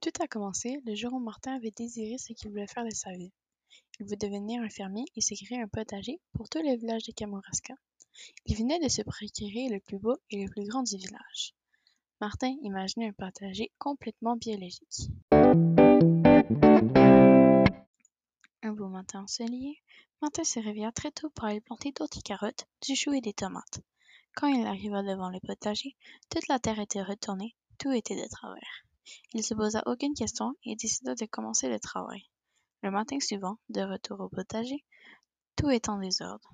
Tout a commencé le jour où Martin avait désiré ce qu'il voulait faire de sa vie. Il voulait devenir un fermier et se créer un potager pour tout le village de Kamouraska. Il venait de se procurer le plus beau et le plus grand du village. Martin imaginait un potager complètement biologique. Un beau matin ensoleillé, Martin se réveilla très tôt pour aller planter d'autres carottes, du chou et des tomates. Quand il arriva devant le potager, toute la terre était retournée, tout était de travers. Il se posa aucune question et décida de commencer le travail. Le matin suivant, de retour au potager, tout était en désordre.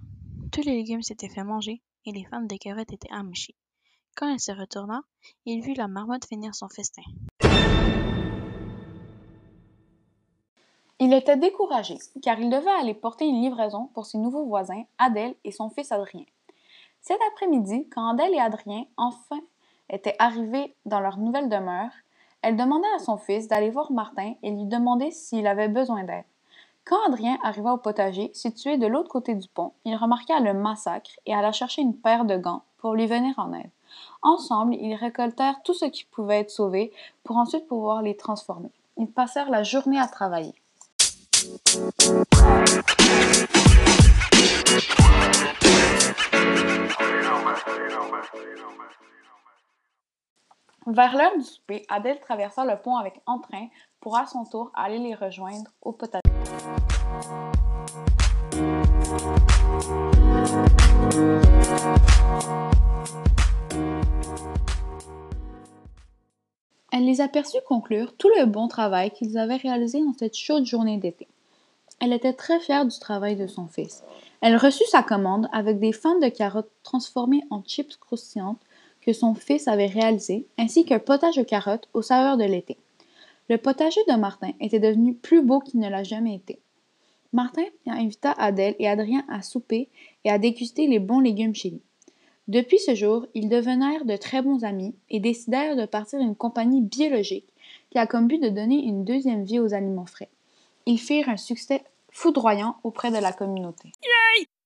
Tous les légumes s'étaient fait manger et les fans des carottes étaient amouchées. Quand il se retourna, il vit la marmotte finir son festin. Il était découragé, car il devait aller porter une livraison pour ses nouveaux voisins, Adèle et son fils Adrien. Cet après-midi, quand Adèle et Adrien enfin étaient arrivés dans leur nouvelle demeure, elle demanda à son fils d'aller voir Martin et lui demander s'il avait besoin d'aide. Quand Adrien arriva au potager, situé de l'autre côté du pont, il remarqua le massacre et alla chercher une paire de gants pour lui venir en aide. Ensemble, ils récoltèrent tout ce qui pouvait être sauvé pour ensuite pouvoir les transformer. Ils passèrent la journée à travailler. Vers l'heure du souper, Adèle traversa le pont avec entrain pour à son tour aller les rejoindre au potager. Elle les aperçut conclure tout le bon travail qu'ils avaient réalisé dans cette chaude journée d'été. Elle était très fière du travail de son fils. Elle reçut sa commande avec des fans de carottes transformées en chips croustillantes que son fils avait réalisé, ainsi qu'un potage de carottes aux saveurs de l'été. Le potager de Martin était devenu plus beau qu'il ne l'a jamais été. Martin invita Adèle et Adrien à souper et à déguster les bons légumes chez lui. Depuis ce jour, ils devenèrent de très bons amis et décidèrent de partir une compagnie biologique qui a comme but de donner une deuxième vie aux aliments frais. Ils firent un succès foudroyant auprès de la communauté.